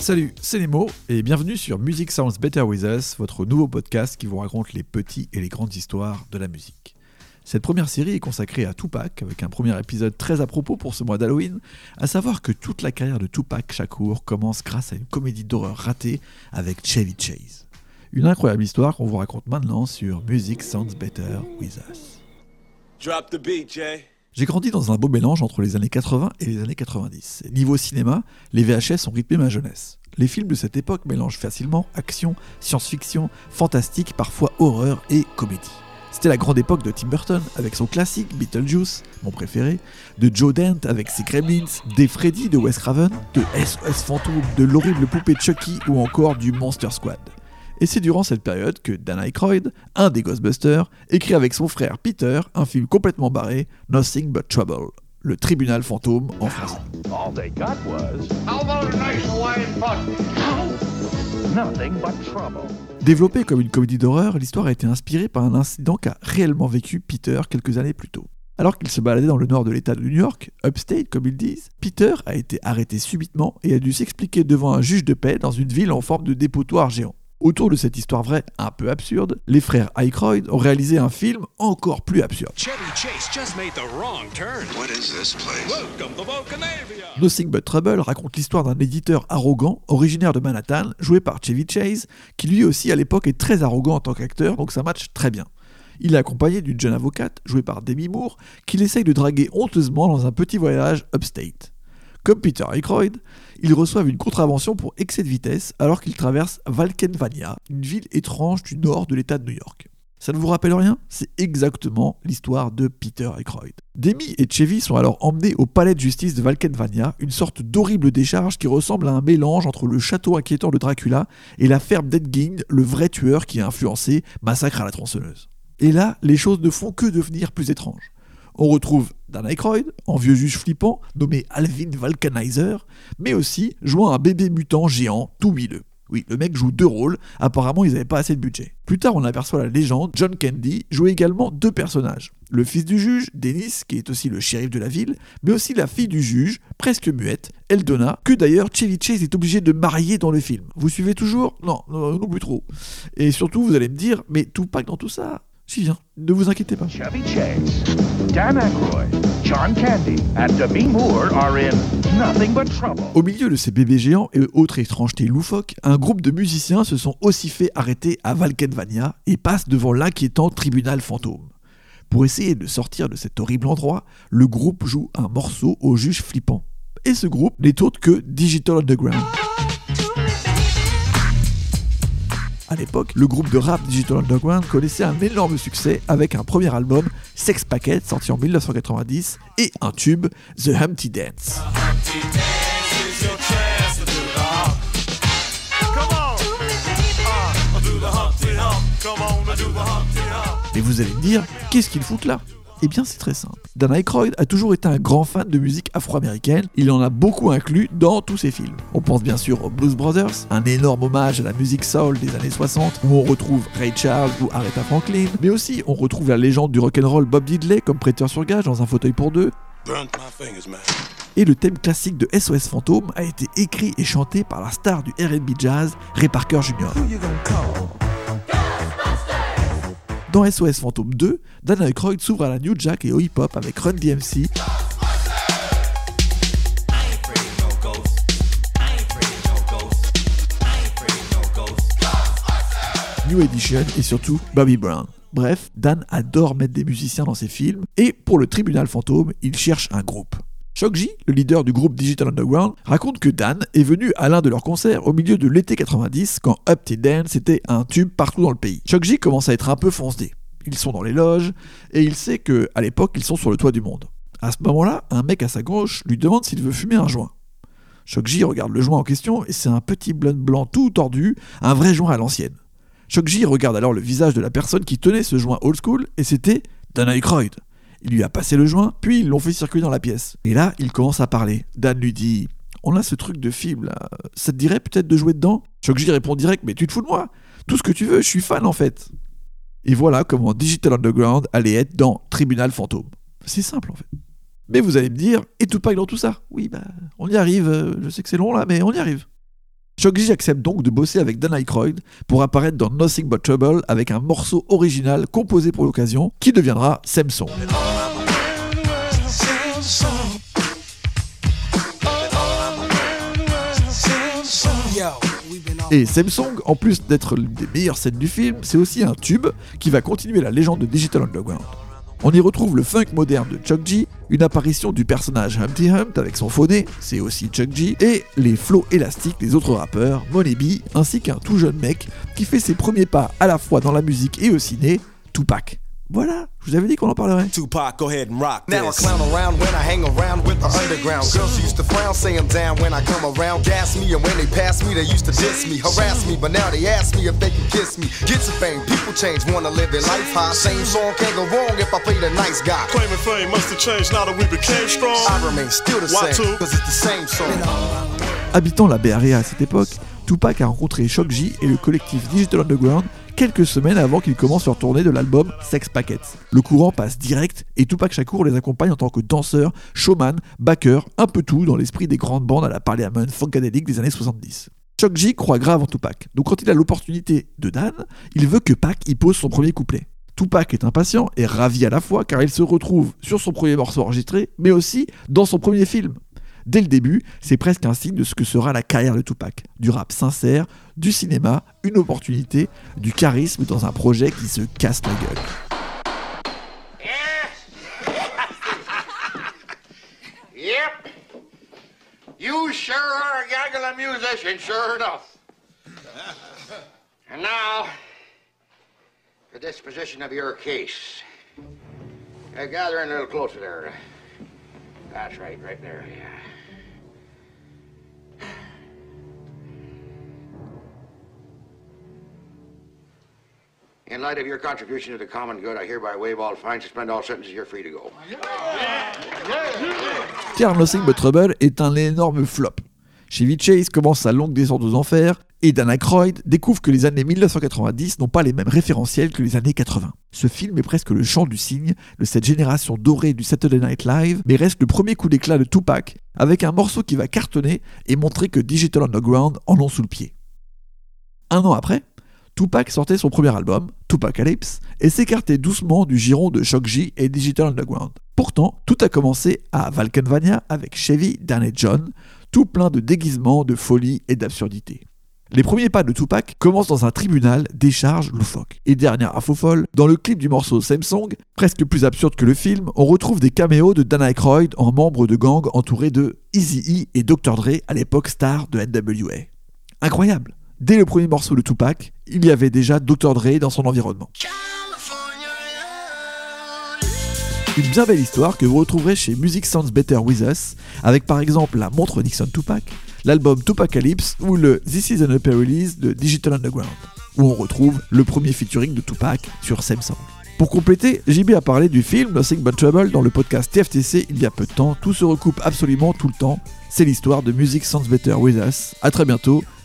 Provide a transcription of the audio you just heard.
Salut, c'est Nemo et bienvenue sur Music Sounds Better With Us, votre nouveau podcast qui vous raconte les petits et les grandes histoires de la musique. Cette première série est consacrée à Tupac, avec un premier épisode très à propos pour ce mois d'Halloween, à savoir que toute la carrière de Tupac Shakur commence grâce à une comédie d'horreur ratée avec Chevy Chase. Une incroyable histoire qu'on vous raconte maintenant sur Music Sounds Better With Us. Drop the beat, Jay. J'ai grandi dans un beau mélange entre les années 80 et les années 90. Niveau cinéma, les VHS ont rythmé ma jeunesse. Les films de cette époque mélangent facilement action, science-fiction, fantastique, parfois horreur et comédie. C'était la grande époque de Tim Burton avec son classique Beetlejuice, mon préféré, de Joe Dante avec ses Gremlins, des Freddy de Wes Craven, de SOS Fantôme, de l'horrible poupée Chucky ou encore du Monster Squad. Et c'est durant cette période que Dan Aykroyd, un des Ghostbusters, écrit avec son frère Peter un film complètement barré, Nothing But Trouble, le tribunal fantôme en français. All they got was How about a nice Hawaiian punch? nothing but trouble. Développée comme une comédie d'horreur, l'histoire a été inspirée par un incident qu'a réellement vécu Peter quelques années plus tôt. Alors qu'il se baladait dans le nord de l'État de New York, upstate comme ils disent, Peter a été arrêté subitement et a dû s'expliquer devant un juge de paix dans une ville en forme de dépotoir géant. Autour de cette histoire vraie un peu absurde, les frères Aykroyd ont réalisé un film encore plus absurde. Chevy Chase just made the wrong turn. What is this place? Welcome to Volcanavia. Nothing But Trouble raconte l'histoire d'un éditeur arrogant, originaire de Manhattan, joué par Chevy Chase, qui lui aussi à l'époque est très arrogant en tant qu'acteur, donc ça match très bien. Il est accompagné d'une jeune avocate, jouée par Demi Moore, qu'il essaye de draguer honteusement dans un petit voyage upstate. Comme Peter Aykroyd, ils reçoivent une contravention pour excès de vitesse alors qu'ils traversent Valkenvania, une ville étrange du nord de l'État de New York. Ça ne vous rappelle rien? C'est exactement l'histoire de Peter Aykroyd. Demi et Chevy sont alors emmenés au palais de justice de Valkenvania, une sorte d'horrible décharge qui ressemble à un mélange entre le château inquiétant de Dracula et la ferme d'Edging, le vrai tueur qui a influencé Massacre à la tronçonneuse. Et là, les choses ne font que devenir plus étranges. On retrouve Dan Aykroyd, en vieux juge flippant, nommé Alvin Vulcanizer, mais aussi jouant un bébé mutant géant tout huileux. Oui, le mec joue deux rôles, apparemment ils n'avaient pas assez de budget. Plus tard, on aperçoit la légende, John Candy joue également deux personnages. Le fils du juge, Dennis, qui est aussi le shérif de la ville, mais aussi la fille du juge, presque muette, Eldona, que d'ailleurs Chevy est obligé de marier dans le film. Vous suivez toujours? Non, non, non plus trop. Et surtout, vous allez me dire, mais Tupac dans tout ça? J'y viens, ne vous inquiétez pas. Chevy Chase, Dan Aykroyd, John Candy, and Demi Moore are in nothing but trouble. Au milieu de ces bébés géants et autres étrangetés loufoques, un groupe de musiciens se sont aussi fait arrêter à Valkenvania et passent devant l'inquiétant tribunal fantôme. Pour essayer de sortir de cet horrible endroit, le groupe joue un morceau au juge flippant. Et ce groupe n'est autre que Digital Underground. À l'époque, le groupe de rap Digital Underground connaissait un énorme succès avec un premier album, Sex Packet, sorti en 1990, et un tube, The Humpty Dance. Et vous allez me dire, qu'est-ce qu'ils foutent là? Eh bien, c'est très simple. Dan Aykroyd a toujours été un grand fan de musique afro-américaine. Il en a beaucoup inclus dans tous ses films. On pense bien sûr aux Blues Brothers, un énorme hommage à la musique soul des années 60, où on retrouve Ray Charles ou Aretha Franklin, mais aussi on retrouve la légende du rock'n'roll Bob Diddley comme prêteur sur gage dans un fauteuil pour deux. Et le thème classique de SOS Fantôme a été écrit et chanté par la star du R&B jazz, Ray Parker Jr. Dans SOS Fantôme 2, Dan Aykroyd s'ouvre à la New Jack et au hip-hop avec Run DMC, New Edition et surtout Bobby Brown. Bref, Dan adore mettre des musiciens dans ses films et pour le tribunal fantôme, il cherche un groupe. Shock G, le leader du groupe Digital Underground, raconte que Dan est venu à l'un de leurs concerts au milieu de l'été 90 quand Up Till Dance était un tube partout dans le pays. Shock G commence à être un peu foncé. Ils sont dans les loges et il sait que à l'époque ils sont sur le toit du monde. À ce moment-là, un mec à sa gauche lui demande s'il veut fumer un joint. Shock J regarde le joint en question et c'est un petit blunt blanc tout tordu, un vrai joint à l'ancienne. Shock J regarde alors le visage de la personne qui tenait ce joint old school et c'était Dan Aykroyd. Il lui a passé le joint, puis ils l'ont fait circuler dans la pièce. Et là, il commence à parler. Dan lui dit On a ce truc de film là, ça te dirait peut-être de jouer dedans? Shock J répond direct Mais tu te fous de moi Tout ce que tu veux, je suis fan en fait. Et voilà comment Digital Underground allait être dans Tribunal Fantôme. C'est simple en fait. Mais vous allez me dire, et Tupac dans tout ça? Oui, bah, on y arrive, euh, je sais que c'est long là, mais on y arrive. G accepte donc de bosser avec Dan Aykroyd pour apparaître dans Nothing But Trouble avec un morceau original composé pour l'occasion qui deviendra Samsung. Et Samsung, en plus d'être l'une des meilleures scènes du film, c'est aussi un tube qui va continuer la légende de Digital Underground. On y retrouve le funk moderne de Chuck G, une apparition du personnage Humpty Hump avec son faux c'est aussi Chuck G, et les flots élastiques des autres rappeurs, Money B, ainsi qu'un tout jeune mec qui fait ses premiers pas à la fois dans la musique et au ciné, Tupac. Voilà, je vous avais dit qu'on en parlerait. Tupac, go ahead and rock Now I clown around when I hang around with the underground. Girls used to frown, say I'm down when I come around. Gas me, and when they pass me, they used to diss me, harass me. But now they ask me if they can kiss me. Get some fame, people change, wanna live their life high. Same song can't go wrong if I play the nice guy. Claiming fame must have changed now that we became strong. I remain still the Why same, two? cause it's the same song. Habitant la Bay Area à cette époque, Tupac a rencontré Shock G et le collectif Digital Underground quelques semaines avant qu'ils commencent leur tournée de l'album Sex Packets. Le courant passe direct et Tupac Shakur les accompagne en tant que danseur, showman, backer, un peu tout dans l'esprit des grandes bandes à la Parliament Funkadelic des années 70. Shock G croit grave en Tupac, donc quand il a l'opportunité de Dan, il veut que Pac y pose son premier couplet. Tupac est impatient et ravi à la fois car il se retrouve sur son premier morceau enregistré, mais aussi dans son premier film. Dès le début, c'est presque un signe de ce que sera la carrière de Tupac. Du rap sincère, du cinéma, une opportunité, du charisme dans un projet qui se casse la gueule. Yep. You sure are a gaggle of musician, sure enough. and now, the disposition of your case. Uh, gather in a little closer there. That's right, right there, yeah. In light of your contribution to the common good, I hereby waive all fines, suspend all sentences, you're free to go. Trouble est un énorme flop. Chevy Chase commence sa longue descente aux enfers et Dan Aykroyd découvre que les années 1990 n'ont pas les mêmes référentiels que les années 80. Ce film est presque le chant du cygne de cette génération dorée du Saturday Night Live, mais reste le premier coup d'éclat de Tupac avec un morceau qui va cartonner et montrer que Digital Underground en ont sous le pied. Un an après, Tupac sortait son premier album, Tupacalypse, et s'écartait doucement du giron de Shock G et Digital Underground. Pourtant, tout a commencé à Valkenvania avec Chevy, Dan et John, tout plein de déguisements, de folie et d'absurdité. Les premiers pas de Tupac commencent dans un tribunal des charges loufoques. Et dernière info folle, dans le clip du morceau Samsung, presque plus absurde que le film, on retrouve des caméos de Dan Aykroyd en membre de gang entouré de Eazy-E et Dr. Dre à l'époque star de NWA. Incroyable Dès le premier morceau de Tupac, il y avait déjà Dr. Dre dans son environnement. Une bien belle histoire que vous retrouverez chez Music Sounds Better With Us, avec par exemple la montre Nixon Tupac, l'album Tupacalypse ou le This Is an Upper Release de Digital Underground, où on retrouve le premier featuring de Tupac sur Samsung. Pour compléter, JB a parlé du film Nothing But Trouble dans le podcast TFTC il y a peu de temps, tout se recoupe absolument tout le temps, c'est l'histoire de Music Sounds Better With Us. A très bientôt